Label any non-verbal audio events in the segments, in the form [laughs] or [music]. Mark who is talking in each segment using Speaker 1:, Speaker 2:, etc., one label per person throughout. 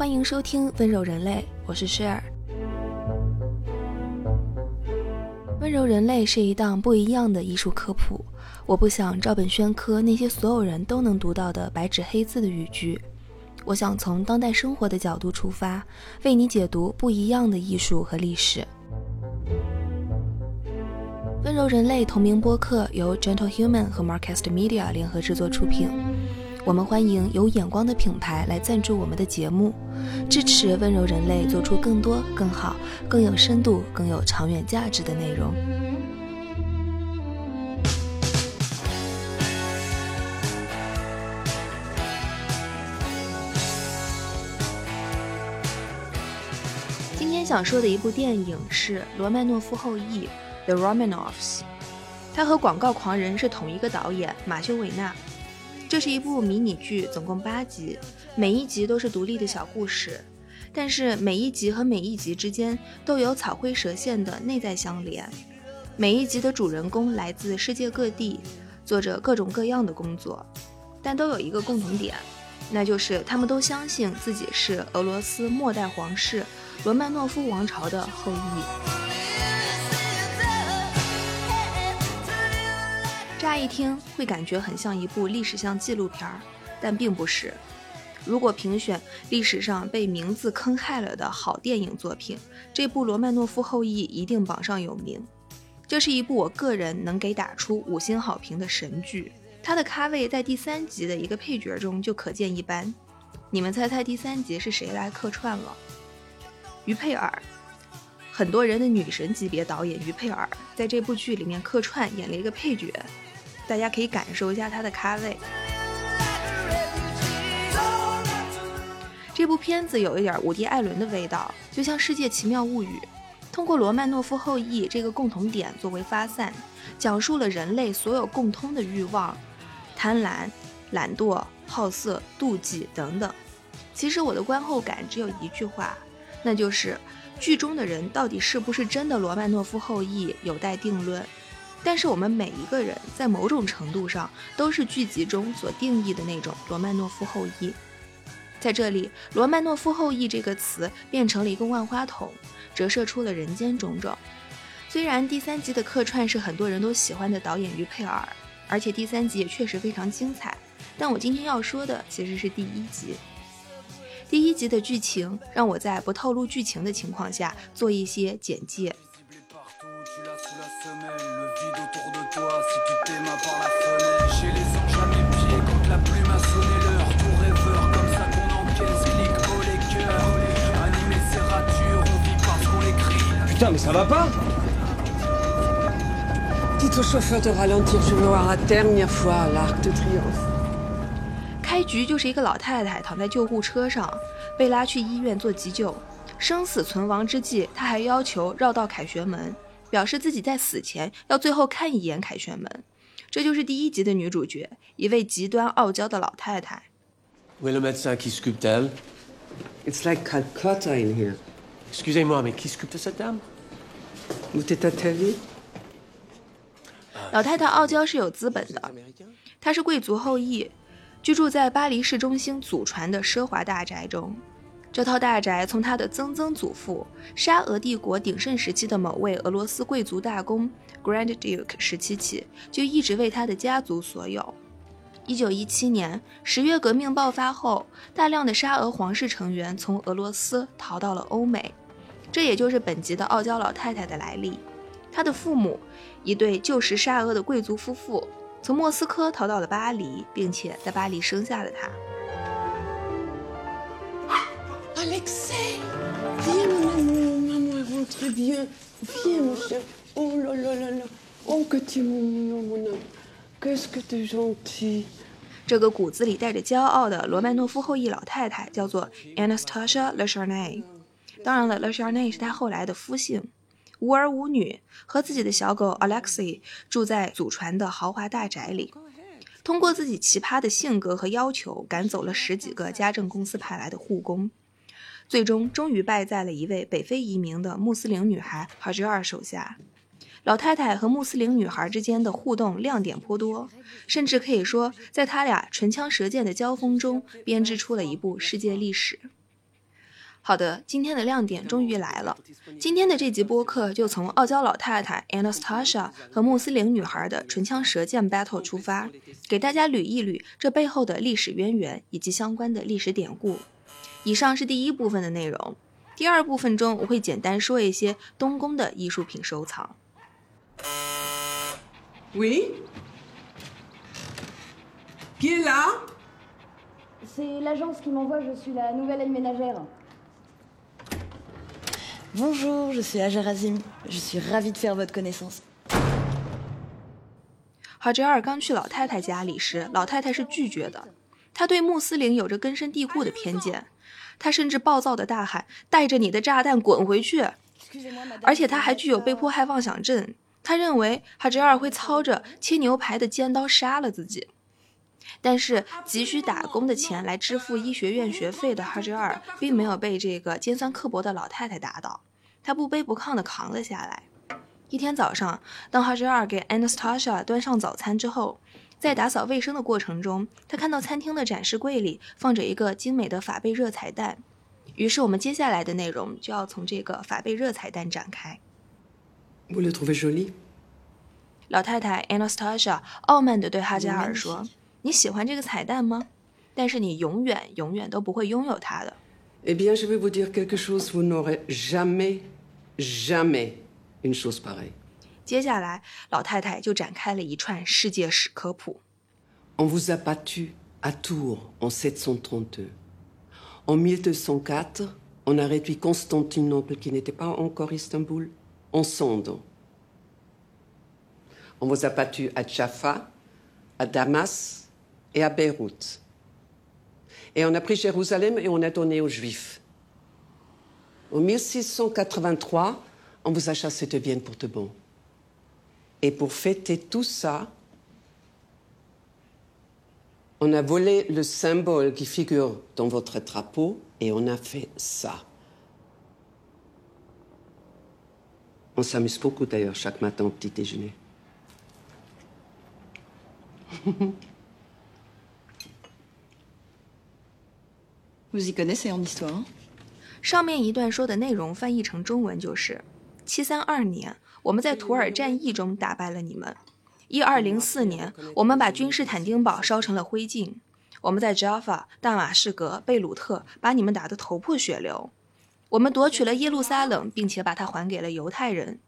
Speaker 1: 欢迎收听《温柔人类》，我是 Share。《温柔人类》是一档不一样的艺术科普，我不想照本宣科那些所有人都能读到的白纸黑字的语句，我想从当代生活的角度出发，为你解读不一样的艺术和历史。《温柔人类》同名播客由 Gentle Human 和 Marcast Media 联合制作出品。我们欢迎有眼光的品牌来赞助我们的节目，支持温柔人类做出更多、更好、更有深度、更有长远价值的内容。今天想说的一部电影是《罗曼诺夫后裔》（The Romanovs），它和《广告狂人》是同一个导演马修·韦纳。这是一部迷你剧，总共八集，每一集都是独立的小故事，但是每一集和每一集之间都有草灰蛇线的内在相连。每一集的主人公来自世界各地，做着各种各样的工作，但都有一个共同点，那就是他们都相信自己是俄罗斯末代皇室罗曼诺夫王朝的后裔。乍一听会感觉很像一部历史向纪录片儿，但并不是。如果评选历史上被名字坑害了的好电影作品，这部《罗曼诺夫后裔》一定榜上有名。这是一部我个人能给打出五星好评的神剧。它的咖位在第三集的一个配角中就可见一斑。你们猜猜第三集是谁来客串了？于佩尔，很多人的女神级别导演于佩尔在这部剧里面客串演了一个配角。大家可以感受一下它的咖位。这部片子有一点伍迪·艾伦的味道，就像《世界奇妙物语》，通过罗曼诺夫后裔这个共同点作为发散，讲述了人类所有共通的欲望：贪婪、懒惰、好色、妒忌等等。其实我的观后感只有一句话，那就是剧中的人到底是不是真的罗曼诺夫后裔，有待定论。但是我们每一个人在某种程度上都是剧集中所定义的那种罗曼诺夫后裔。在这里，“罗曼诺夫后裔”这个词变成了一个万花筒，折射出了人间种种。虽然第三集的客串是很多人都喜欢的导演于佩尔，而且第三集也确实非常精彩，但我今天要说的其实是第一集。第一集的剧情让我在不透露剧情的情况下做一些简介。开局就是一个老太太躺在救护车上，被拉去医院做急救，生死存亡之际，她还要求绕道凯旋门。表示自己在死前要最后看一眼凯旋门，这就是第一集的女主角，一位极端傲娇的老太太。
Speaker 2: Où est le médecin qui sculpte elle
Speaker 3: It's like Calcutta in here.
Speaker 2: Excusez-moi, mais qui sculpte cette dame
Speaker 1: 老太太傲娇是有资本的，她是贵族后裔，居住在巴黎市中心祖传的奢华大宅中。这套大宅从她的曾曾祖父沙俄帝国鼎盛时期的某位俄罗斯贵族大公 Grand Duke 时期起，就一直为他的家族所有。一九一七年十月革命爆发后，大量的沙俄皇室成员从俄罗斯逃到了欧美，这也就是本集的傲娇老太太的来历。她的父母，一对旧时沙俄的贵族夫妇，从莫斯科逃到了巴黎，并且在巴黎生下了她。这个骨子里带着骄傲的罗曼诺夫后裔老太太叫做 Anastasia l e c h a r n a y 当然了，Le Charnay 是她后来的夫姓。无儿无女，和自己的小狗 Alexei 住在祖传的豪华大宅里。通过自己奇葩的性格和要求，赶走了十几个家政公司派来的护工。最终，终于败在了一位北非移民的穆斯林女孩哈吉尔手下。老太太和穆斯林女孩之间的互动亮点颇多，甚至可以说，在他俩唇枪舌剑的交锋中，编织出了一部世界历史。好的，今天的亮点终于来了。今天的这集播客就从傲娇老太太 Anastasia 和穆斯林女孩的唇枪舌剑 battle 出发，给大家捋一捋这背后的历史渊源以及相关的历史典故。以上是第一部分的内容，第二部分中我会简单说一些东宫的艺术品收藏。
Speaker 3: Qui est là
Speaker 4: C'est l'agence qui m'envoie, je suis la nouvelle aide ménagère.
Speaker 5: Bonjour, je suis Ajar Azim. Je suis ravie de faire votre connaissance.
Speaker 1: 哈哲尔刚去老太太家里时，老太太是拒绝的。她对穆斯林有着根深蒂固的偏见，她甚至暴躁的大喊：“带着你的炸弹滚回去！”而且她还具有被迫害妄想症。她认为哈哲尔会操着切牛排的尖刀杀了自己。但是急需打工的钱来支付医学院学费的哈哲尔，并没有被这个尖酸刻薄的老太太打倒，他不卑不亢地扛了下来。一天早上，当哈哲尔给 Anastasia 端上早餐之后，在打扫卫生的过程中，他看到餐厅的展示柜里放着一个精美的法贝热彩蛋。于是，我们接下来的内容就要从这个法贝热彩蛋展开。老太太 Anastasia 傲慢地对哈加尔说：“你喜欢这个彩蛋吗？但是你永远、永远都不会拥有它的。
Speaker 3: Eh bien, je vais vous dire quelque chose, vous n'aurez jamais, jamais une chose pareille. ”
Speaker 1: 接下来，老太太就展开了一串世界史科普。
Speaker 3: On vous a battu à Tours en 732. En 1204, on a réduit Constantinople, qui n'était pas encore Istanbul, en cendres. On vous a battu à Jaffa, à Damas et à Beyrouth. Et on a pris Jérusalem et on a donné aux Juifs. En 1683, on vous a chassé de Vienne pour de bon. Et pour fêter tout ça, on a volé le symbole qui figure dans votre drapeau et on a fait ça. On s'amuse beaucoup d'ailleurs chaque matin au petit déjeuner. [laughs]
Speaker 5: Vous y connaissez en histoire
Speaker 1: 上面一段说的内容翻译成中文就是：七三二年，我们在图尔战役中打败了你们；一二零四年，我们把君士坦丁堡烧成了灰烬；我们在 Jaffa、大马士革、贝鲁特把你们打得头破血流；我们夺取了耶路撒冷，并且把它还给了犹太人。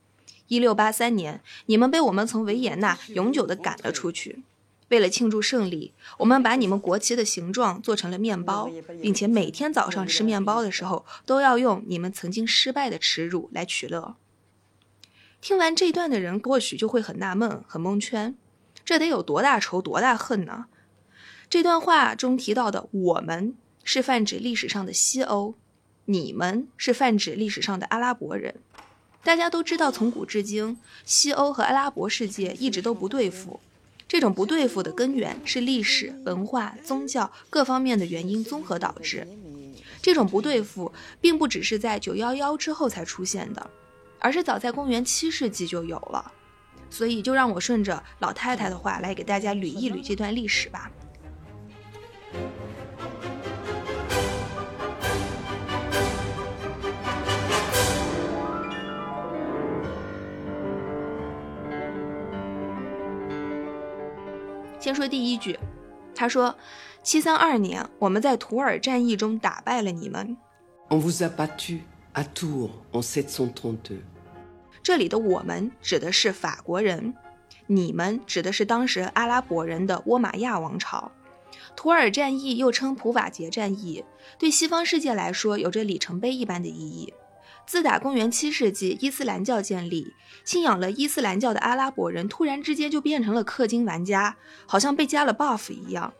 Speaker 1: 一六八三年，你们被我们从维也纳永久地赶了出去。为了庆祝胜利，我们把你们国旗的形状做成了面包，并且每天早上吃面包的时候都要用你们曾经失败的耻辱来取乐。听完这段的人或许就会很纳闷、很蒙圈，这得有多大仇、多大恨呢？这段话中提到的“我们”是泛指历史上的西欧，“你们”是泛指历史上的阿拉伯人。大家都知道，从古至今，西欧和阿拉伯世界一直都不对付。这种不对付的根源是历史、文化、宗教各方面的原因综合导致。这种不对付并不只是在九幺幺之后才出现的，而是早在公元七世纪就有了。所以，就让我顺着老太太的话来给大家捋一捋这段历史吧。先说第一句，他说：“七三二年，我们在图尔战役中打败了你们。
Speaker 3: On vous a battu à Tours en 732. ”
Speaker 1: 这里的“我们”指的是法国人，“你们”指的是当时阿拉伯人的倭马亚王朝。图尔战役又称普瓦捷战役，对西方世界来说有着里程碑一般的意义。自打公元七世纪伊斯兰教建立，信仰了伊斯兰教的阿拉伯人突然之间就变成了氪金玩家，好像被加了 buff 一样，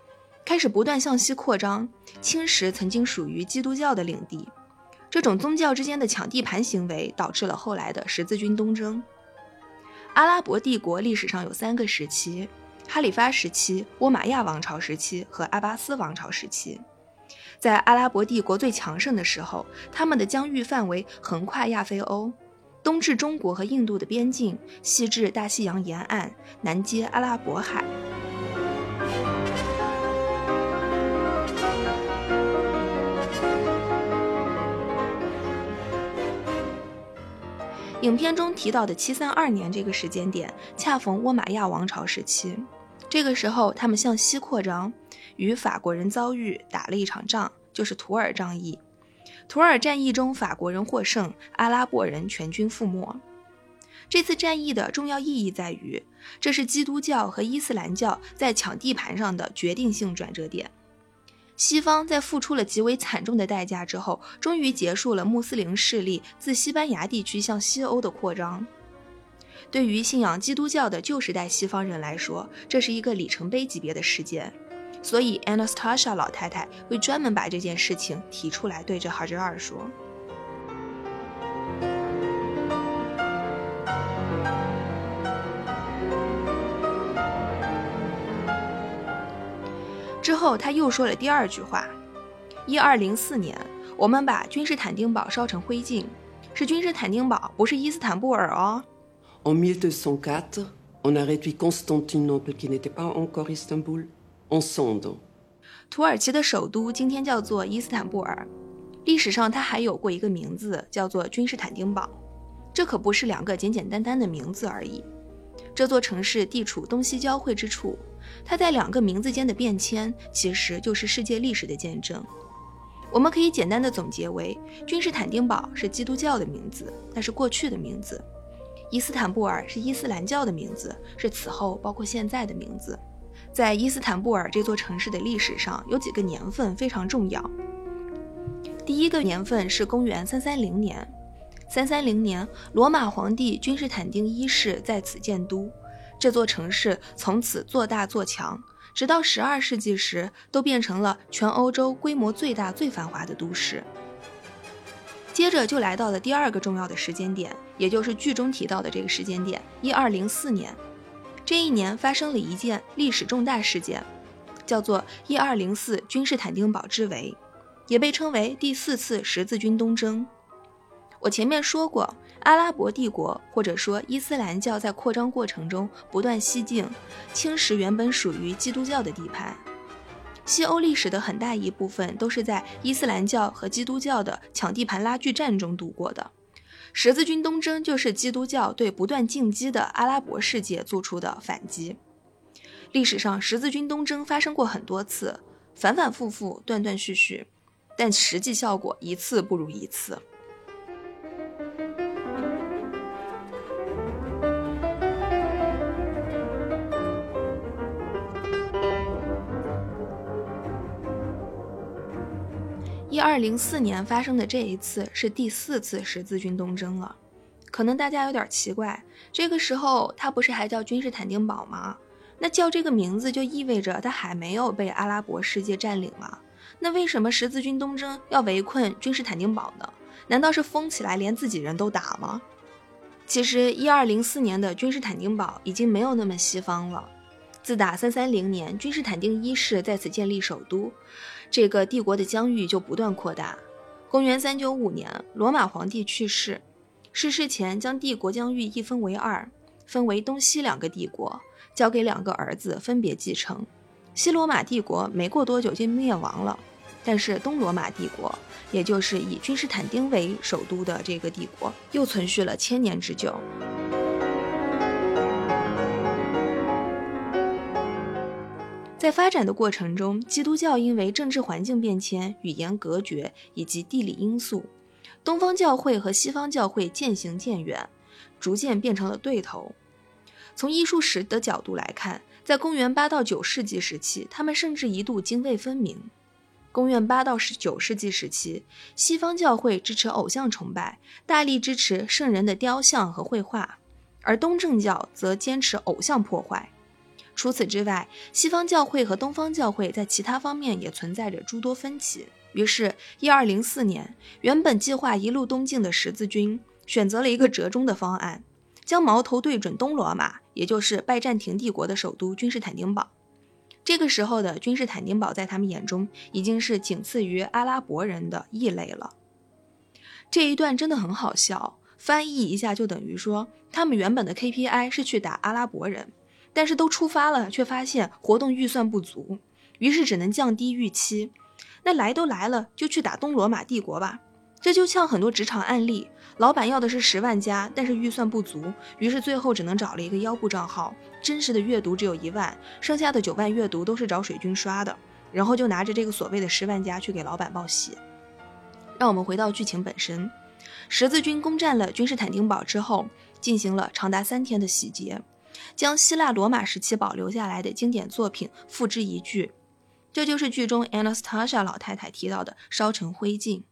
Speaker 1: 开始不断向西扩张，侵蚀曾经属于基督教的领地。这种宗教之间的抢地盘行为，导致了后来的十字军东征。阿拉伯帝国历史上有三个时期：哈里发时期、倭马亚王朝时期和阿巴斯王朝时期。在阿拉伯帝国最强盛的时候，他们的疆域范围横跨亚非欧，东至中国和印度的边境，西至大西洋沿岸，南接阿拉伯海。影片中提到的七三二年这个时间点，恰逢倭马亚王朝时期。这个时候，他们向西扩张，与法国人遭遇，打了一场仗，就是图尔战役。图尔战役中，法国人获胜，阿拉伯人全军覆没。这次战役的重要意义在于，这是基督教和伊斯兰教在抢地盘上的决定性转折点。西方在付出了极为惨重的代价之后，终于结束了穆斯林势力自西班牙地区向西欧的扩张。对于信仰基督教的旧时代西方人来说，这是一个里程碑级别的事件。所以，Anastasia 老太太会专门把这件事情提出来，对着哈哲尔说。之后，他又说了第二句话：“一二零四年，我们把君士坦丁堡烧成灰烬，是君士坦丁堡，不是伊斯坦布尔哦。”
Speaker 3: En 1204, on a réduit Constantinople, qui n'était pas encore Istanbul,
Speaker 1: 土耳其的首都今天叫做伊斯坦布尔，历史上它还有过一个名字，叫做君士坦丁堡。这可不是两个简简单单的名字而已。这座城市地处东西交汇之处，它在两个名字间的变迁，其实就是世界历史的见证。我们可以简单的总结为：君士坦丁堡是基督教的名字，那是过去的名字；伊斯坦布尔是伊斯兰教的名字，是此后包括现在的名字。在伊斯坦布尔这座城市的历史上，有几个年份非常重要。第一个年份是公元三三零年。三三零年，罗马皇帝君士坦丁一世在此建都，这座城市从此做大做强，直到十二世纪时，都变成了全欧洲规模最大、最繁华的都市。接着就来到了第二个重要的时间点，也就是剧中提到的这个时间点——一二零四年。这一年发生了一件历史重大事件，叫做一二零四君士坦丁堡之围，也被称为第四次十字军东征。我前面说过，阿拉伯帝国或者说伊斯兰教在扩张过程中不断西进，侵蚀原本属于基督教的地盘。西欧历史的很大一部分都是在伊斯兰教和基督教的抢地盘拉锯战中度过的。十字军东征就是基督教对不断进击的阿拉伯世界做出的反击。历史上十字军东征发生过很多次，反反复复，断断续续，但实际效果一次不如一次。二零四年发生的这一次是第四次十字军东征了，可能大家有点奇怪，这个时候它不是还叫君士坦丁堡吗？那叫这个名字就意味着它还没有被阿拉伯世界占领吗？那为什么十字军东征要围困君士坦丁堡呢？难道是疯起来连自己人都打吗？其实一二零四年的君士坦丁堡已经没有那么西方了，自打三三零年君士坦丁一世在此建立首都。这个帝国的疆域就不断扩大。公元三九五年，罗马皇帝去世，逝世前将帝国疆域一分为二，分为东西两个帝国，交给两个儿子分别继承。西罗马帝国没过多久就灭亡了，但是东罗马帝国，也就是以君士坦丁为首都的这个帝国，又存续了千年之久。在发展的过程中，基督教因为政治环境变迁、语言隔绝以及地理因素，东方教会和西方教会渐行渐远，逐渐变成了对头。从艺术史的角度来看，在公元八到九世纪时期，他们甚至一度泾渭分明。公元八到十九世纪时期，西方教会支持偶像崇拜，大力支持圣人的雕像和绘画，而东正教则坚持偶像破坏。除此之外，西方教会和东方教会在其他方面也存在着诸多分歧。于是，一二零四年，原本计划一路东进的十字军选择了一个折中的方案，将矛头对准东罗马，也就是拜占庭帝国的首都君士坦丁堡。这个时候的君士坦丁堡在他们眼中已经是仅次于阿拉伯人的异类了。这一段真的很好笑，翻译一下就等于说，他们原本的 KPI 是去打阿拉伯人。但是都出发了，却发现活动预算不足，于是只能降低预期。那来都来了，就去打东罗马帝国吧。这就像很多职场案例，老板要的是十万加，但是预算不足，于是最后只能找了一个腰部账号，真实的阅读只有一万，剩下的九万阅读都是找水军刷的，然后就拿着这个所谓的十万加去给老板报喜。让我们回到剧情本身，十字军攻占了君士坦丁堡之后，进行了长达三天的洗劫，将希腊罗马时期保留下来的经典作品付之一炬，这就是剧中 Anastasia 老太太提到的烧成灰烬。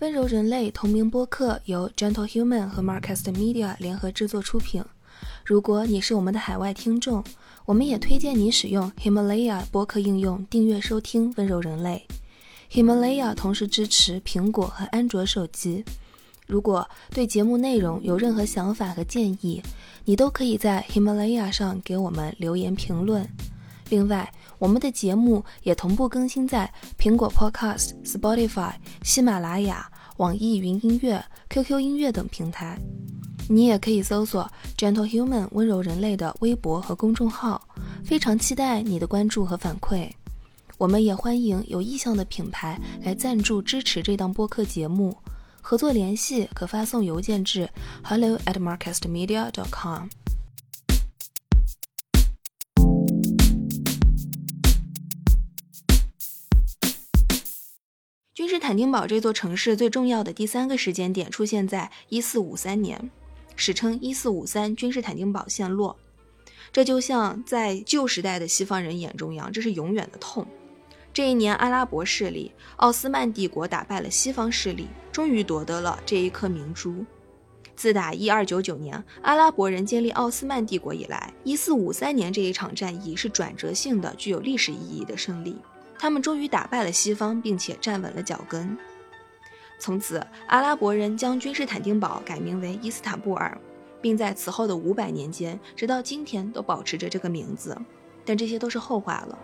Speaker 1: 温柔人类同名播客由 Gentle Human 和 Marcast Media 联合制作出品。如果你是我们的海外听众，我们也推荐你使用 Himalaya 播客应用订阅收听温柔人类。Himalaya 同时支持苹果和安卓手机。如果对节目内容有任何想法和建议，你都可以在 Himalaya 上给我们留言评论。另外，我们的节目也同步更新在苹果 Podcast、Spotify、喜马拉雅、网易云音乐、QQ 音乐等平台。你也可以搜索 Gentle Human 温柔人类的微博和公众号。非常期待你的关注和反馈。我们也欢迎有意向的品牌来赞助支持这档播客节目。合作联系可发送邮件至 hello at marcastmedia.com。君士坦丁堡这座城市最重要的第三个时间点出现在1453年，史称1453君士坦丁堡陷落。这就像在旧时代的西方人眼中一样，这是永远的痛。这一年，阿拉伯势力奥斯曼帝国打败了西方势力，终于夺得了这一颗明珠。自打1299年阿拉伯人建立奥斯曼帝国以来，1453年这一场战役是转折性的、具有历史意义的胜利。他们终于打败了西方，并且站稳了脚跟。从此，阿拉伯人将君士坦丁堡改名为伊斯坦布尔，并在此后的五百年间，直到今天都保持着这个名字。但这些都是后话了。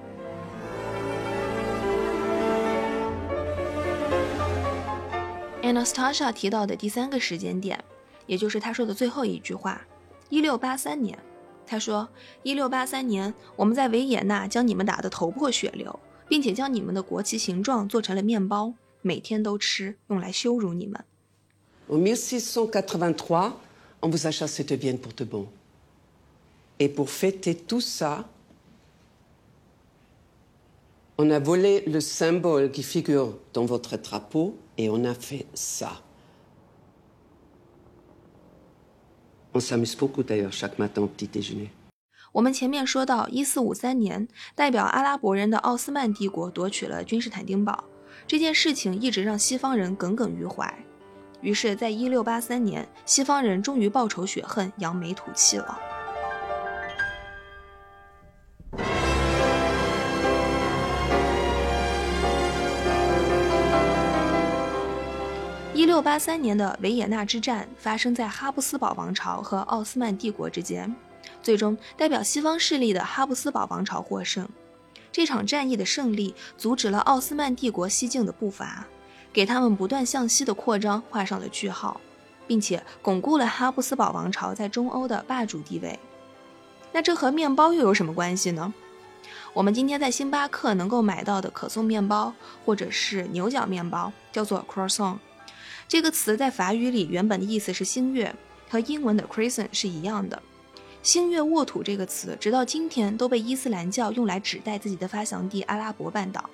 Speaker 1: Anastasia 提到的第三个时间点，也就是他说的最后一句话：一六八三年。他说：“一六八三年，我们在维也纳将你们打得头破血流。”并且将你们的国旗形状做成了面包，每天都吃，用来羞辱你们。
Speaker 3: aprofete tusa on a volé le symbole qui figure dans votre drapeau et on a fait ça. On s'amuse beaucoup d'ailleurs chaque matin au petit déjeuner.
Speaker 1: 我们前面说到，一四五三年，代表阿拉伯人的奥斯曼帝国夺取了君士坦丁堡，这件事情一直让西方人耿耿于怀。于是，在一六八三年，西方人终于报仇雪恨，扬眉吐气了。一六八三年的维也纳之战发生在哈布斯堡王朝和奥斯曼帝国之间。最终，代表西方势力的哈布斯堡王朝获胜。这场战役的胜利阻止了奥斯曼帝国西进的步伐，给他们不断向西的扩张画上了句号，并且巩固了哈布斯堡王朝在中欧的霸主地位。那这和面包又有什么关系呢？我们今天在星巴克能够买到的可颂面包，或者是牛角面包，叫做 croissant。这个词在法语里原本的意思是星月，和英文的 croissant 是一样的。星月沃土这个词，直到今天都被伊斯兰教用来指代自己的发祥地阿拉伯半岛，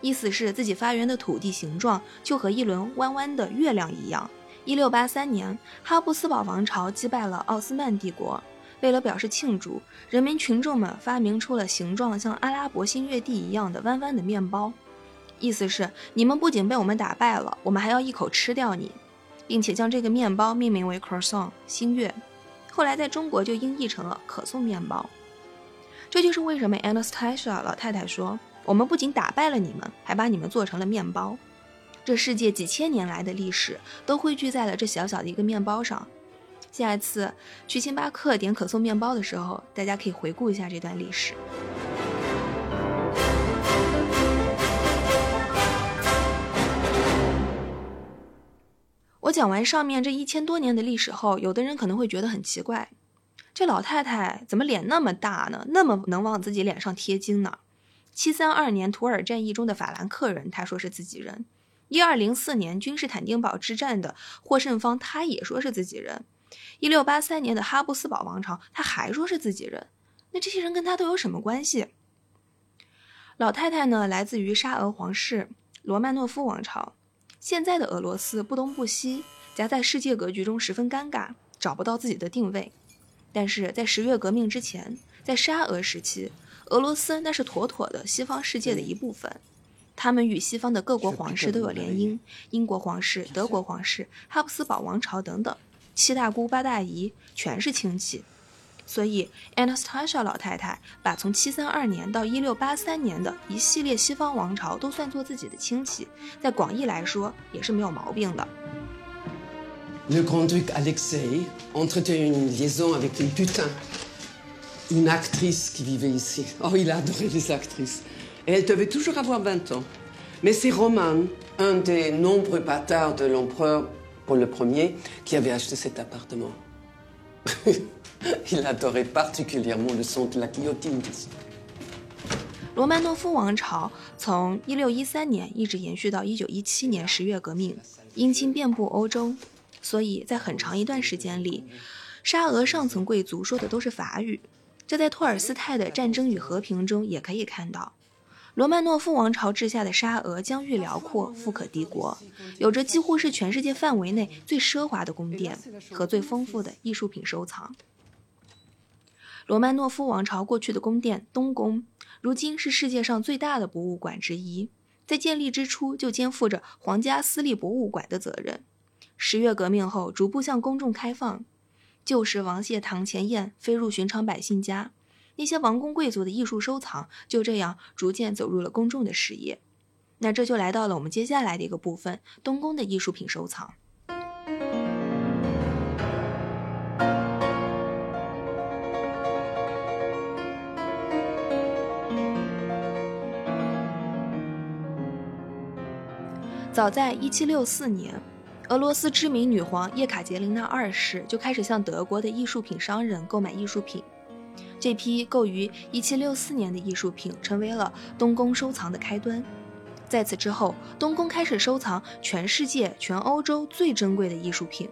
Speaker 1: 意思是自己发源的土地形状就和一轮弯弯的月亮一样。一六八三年，哈布斯堡王朝击败了奥斯曼帝国，为了表示庆祝，人民群众们发明出了形状像阿拉伯新月地一样的弯弯的面包，意思是你们不仅被我们打败了，我们还要一口吃掉你，并且将这个面包命名为 croissant 星月。后来在中国就音译成了可颂面包，这就是为什么 Anastasia 老太太说：“我们不仅打败了你们，还把你们做成了面包。”这世界几千年来的历史都汇聚在了这小小的一个面包上。下一次去星巴克点可颂面包的时候，大家可以回顾一下这段历史。讲完上面这一千多年的历史后，有的人可能会觉得很奇怪，这老太太怎么脸那么大呢？那么能往自己脸上贴金呢？七三二年图尔战役中的法兰克人，他说是自己人；一二零四年君士坦丁堡之战的获胜方，他也说是自己人；一六八三年的哈布斯堡王朝，他还说是自己人。那这些人跟他都有什么关系？老太太呢，来自于沙俄皇室罗曼诺夫王朝。现在的俄罗斯不东不西，夹在世界格局中十分尴尬，找不到自己的定位。但是在十月革命之前，在沙俄时期，俄罗斯那是妥妥的西方世界的一部分。他们与西方的各国皇室都有联姻，英国皇室、德国皇室、哈布斯堡王朝等等，七大姑八大姨全是亲戚。所以，Anastasia 老太太把从732年到1683年的一系列西方王朝都算作自己的亲戚，在广义来说也是没有毛病的。
Speaker 3: Le grand-duc Alexei entretenait une liaison avec une putain, une actrice qui vivait ici. Oh, il adorait les actrices. Et elle devait toujours avoir 20 ans. Mais c'est Roman, un des nombreux bâtards de l'empereur Paul Ier, qui avait acheté cet appartement. [laughs] Il adorait particulièrement le son de la guillotine.
Speaker 1: 罗曼诺夫王朝从1613年一直延续到1917年十月革命，姻亲遍布欧洲，所以在很长一段时间里，沙俄上层贵族说的都是法语。这在托尔斯泰的《战争与和平》中也可以看到。罗曼诺夫王朝治下的沙俄疆域辽阔，富可敌国，有着几乎是全世界范围内最奢华的宫殿和最丰富的艺术品收藏。罗曼诺夫王朝过去的宫殿东宫，如今是世界上最大的博物馆之一，在建立之初就肩负着皇家私立博物馆的责任。十月革命后，逐步向公众开放，旧时王谢堂前燕飞入寻常百姓家，那些王公贵族的艺术收藏就这样逐渐走入了公众的视野。那这就来到了我们接下来的一个部分——东宫的艺术品收藏。早在1764年，俄罗斯知名女皇叶卡捷琳娜二世就开始向德国的艺术品商人购买艺术品。这批购于1764年的艺术品成为了东宫收藏的开端。在此之后，东宫开始收藏全世界、全欧洲最珍贵的艺术品。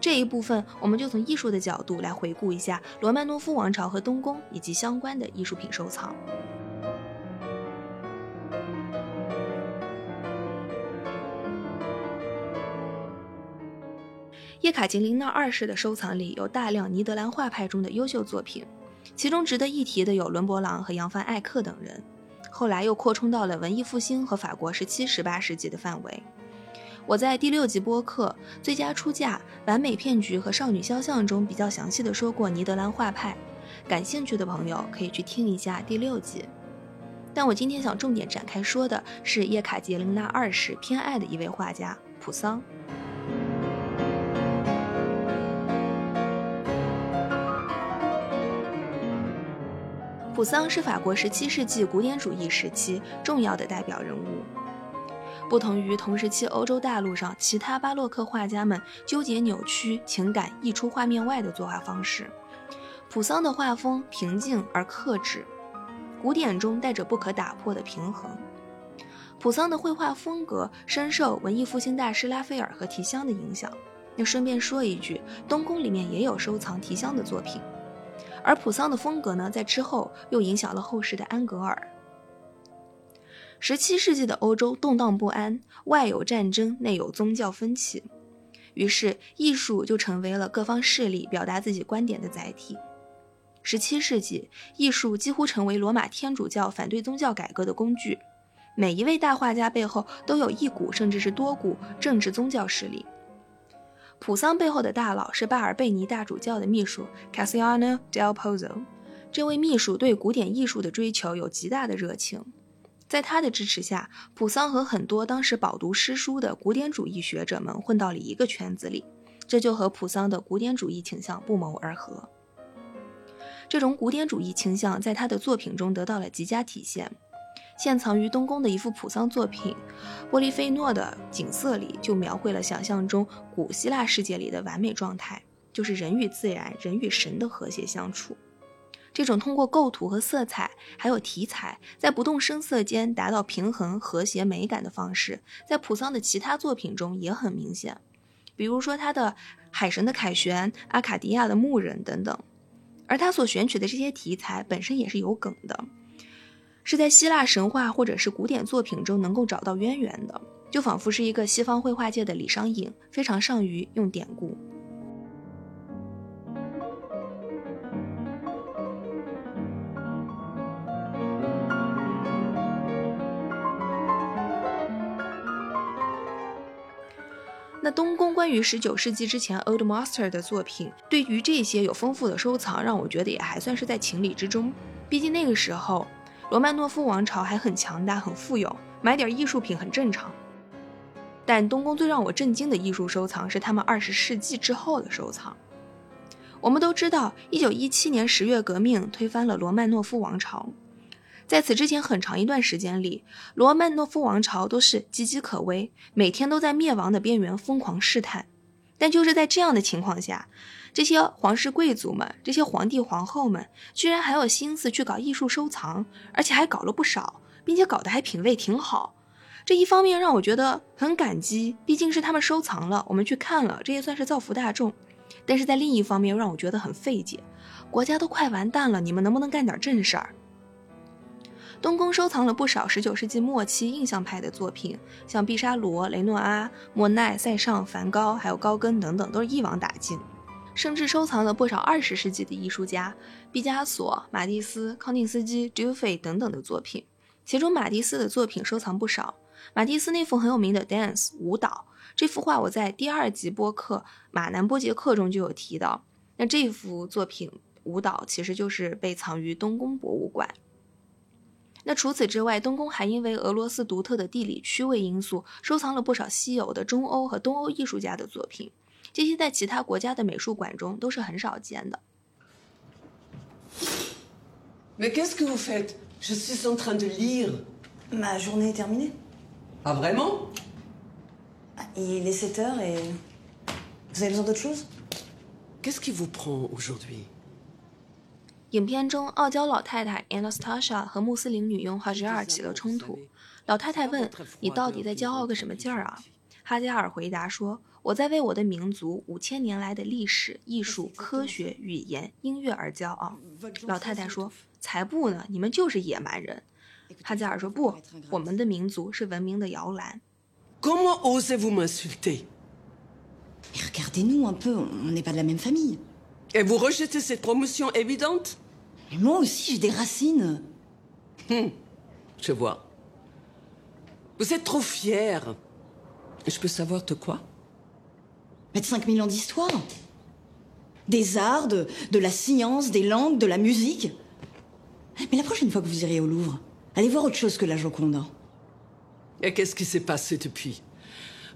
Speaker 1: 这一部分，我们就从艺术的角度来回顾一下罗曼诺夫王朝和东宫以及相关的艺术品收藏。叶卡捷琳娜二世的收藏里有大量尼德兰画派中的优秀作品，其中值得一提的有伦勃朗和扬帆艾克等人。后来又扩充到了文艺复兴和法国十七、十八世纪的范围。我在第六集播客《最佳出价》《完美骗局》和《少女肖像》中比较详细的说过尼德兰画派，感兴趣的朋友可以去听一下第六集。但我今天想重点展开说的是叶卡捷琳娜二世偏爱的一位画家普桑。普桑是法国17世纪古典主义时期重要的代表人物。不同于同时期欧洲大陆上其他巴洛克画家们纠结扭曲情感溢出画面外的作画方式，普桑的画风平静而克制，古典中带着不可打破的平衡。普桑的绘画风格深受文艺复兴大师拉斐尔和提香的影响。那顺便说一句，东宫里面也有收藏提香的作品。而普桑的风格呢，在之后又影响了后世的安格尔。十七世纪的欧洲动荡不安，外有战争，内有宗教分歧，于是艺术就成为了各方势力表达自己观点的载体。十七世纪，艺术几乎成为罗马天主教反对宗教改革的工具。每一位大画家背后都有一股甚至是多股政治宗教势力。普桑背后的大佬是巴尔贝尼大主教的秘书 Cassiano del Pozzo。这位秘书对古典艺术的追求有极大的热情，在他的支持下，普桑和很多当时饱读诗书的古典主义学者们混到了一个圈子里，这就和普桑的古典主义倾向不谋而合。这种古典主义倾向在他的作品中得到了极佳体现。现藏于东宫的一幅普桑作品《波利菲诺的景色》里，就描绘了想象中古希腊世界里的完美状态，就是人与自然、人与神的和谐相处。这种通过构图和色彩，还有题材，在不动声色间达到平衡、和谐、美感的方式，在普桑的其他作品中也很明显。比如说他的《海神的凯旋》《阿卡迪亚的牧人》等等。而他所选取的这些题材本身也是有梗的，是在希腊神话或者是古典作品中能够找到渊源的，就仿佛是一个西方绘画界的李商隐，非常善于用典故。那东宫关于十九世纪之前 Old Master 的作品，对于这些有丰富的收藏，让我觉得也还算是在情理之中。毕竟那个时候，罗曼诺夫王朝还很强大、很富有，买点艺术品很正常。但东宫最让我震惊的艺术收藏是他们二十世纪之后的收藏。我们都知道，一九一七年十月革命推翻了罗曼诺夫王朝。在此之前很长一段时间里，罗曼诺夫王朝都是岌岌可危，每天都在灭亡的边缘疯狂试探。但就是在这样的情况下，这些皇室贵族们、这些皇帝皇后们，居然还有心思去搞艺术收藏，而且还搞了不少，并且搞得还品味挺好。这一方面让我觉得很感激，毕竟是他们收藏了，我们去看了，这也算是造福大众。但是在另一方面又，让我觉得很费解，国家都快完蛋了，你们能不能干点正事儿？东宫收藏了不少19世纪末期印象派的作品，像毕沙罗、雷诺阿、莫奈、塞尚、梵高，还有高更等等，都是一网打尽。甚至收藏了不少20世纪的艺术家，毕加索、马蒂斯、康定斯基、杜菲等等的作品。其中马蒂斯的作品收藏不少。马蒂斯那幅很有名的《Dance》舞蹈，这幅画我在第二集播客《马南波杰克》中就有提到。那这幅作品舞蹈其实就是被藏于东宫博物馆。那除此之外，东宫还因为俄罗斯独特的地理区位因素，收藏了不少稀有的中欧和东欧艺术家的作品，这些在其他国家的美术馆中都是很少见的。
Speaker 3: Mais qu'est-ce que vous faites Je suis en train de lire.
Speaker 5: Ma journée est terminée.
Speaker 3: Ah vraiment
Speaker 5: Il est 7 heures et. Vous avez besoin d'autre chose
Speaker 3: Qu'est-ce qui vous prend aujourd'hui
Speaker 1: 影片中，傲娇老太太 Anastasia 和穆斯林女佣哈吉尔起了冲突。老太太问：“你到底在骄傲个什么劲儿啊？”哈加尔回答说：“我在为我的民族五千年来的历史、艺术、科学、语言、音乐而骄傲。”老太太说：“才不呢，你们就是野蛮人。”哈加尔说：“不，我们的民族是文明的摇篮。”
Speaker 3: Comment osez-vous m'insulter
Speaker 5: Mais regardez-nous un peu, on n'est pas de la même famille.
Speaker 3: Et vous rejetez cette promotion évidente
Speaker 5: Mais moi aussi, j'ai des racines.
Speaker 3: Je vois. Vous êtes trop fière. Je peux savoir de quoi
Speaker 5: Mais de 5000 ans d'histoire. Des arts, de, de la science, des langues, de la musique. Mais la prochaine fois que vous irez au Louvre, allez voir autre chose que la Joconde. hein.
Speaker 3: Et qu'est-ce qui s'est passé depuis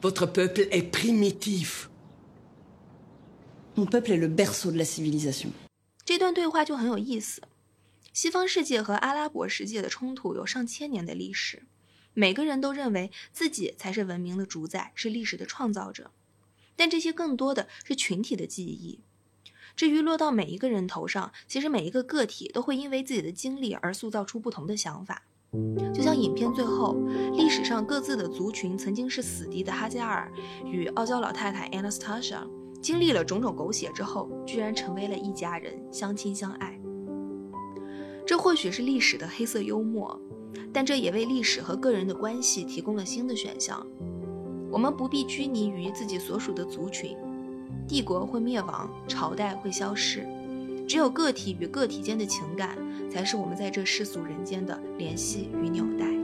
Speaker 3: Votre peuple est primitif.
Speaker 5: Mon peuple est le berceau de la civilisation.
Speaker 1: 这段对话就很有意思。西方世界和阿拉伯世界的冲突有上千年的历史，每个人都认为自己才是文明的主宰，是历史的创造者。 但这些更多的是群体的记忆。至于落到每一个人头上，其实每一个个体都会因为自己的经历而塑造出不同的想法。就像影片最后，历史上各自的族群曾经是死敌的哈加尔与傲娇老太太 Anastasia，经历了种种狗血之后，居然成为了一家人，相亲相爱。这或许是历史的黑色幽默，但这也为历史和个人的关系提供了新的选项。我们不必拘泥于自己所属的族群，帝国会灭亡，朝代会消失，只有个体与个体间的情感，才是我们在这世俗人间的联系与纽带。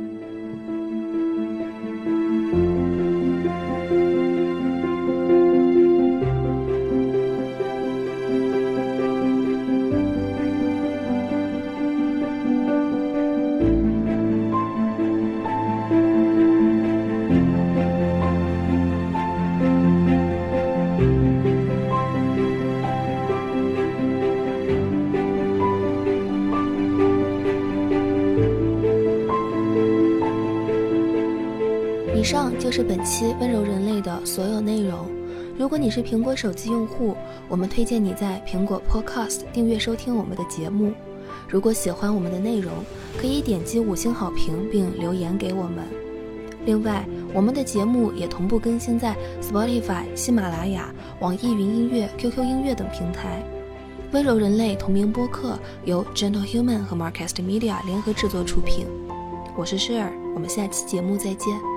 Speaker 1: 上就是本期温柔人类的所有内容。如果你是苹果手机用户，我们推荐你在苹果 Podcast 订阅收听我们的节目。如果喜欢我们的内容，可以点击五星好评并留言给我们。另外，我们的节目也同步更新在 Spotify、喜马拉雅、网易云音乐、QQ 音乐等平台。温柔人类同名播客由 Gentle Human 和 Marcast Media 联合制作出品。我是诗尔，我们下期节目再见。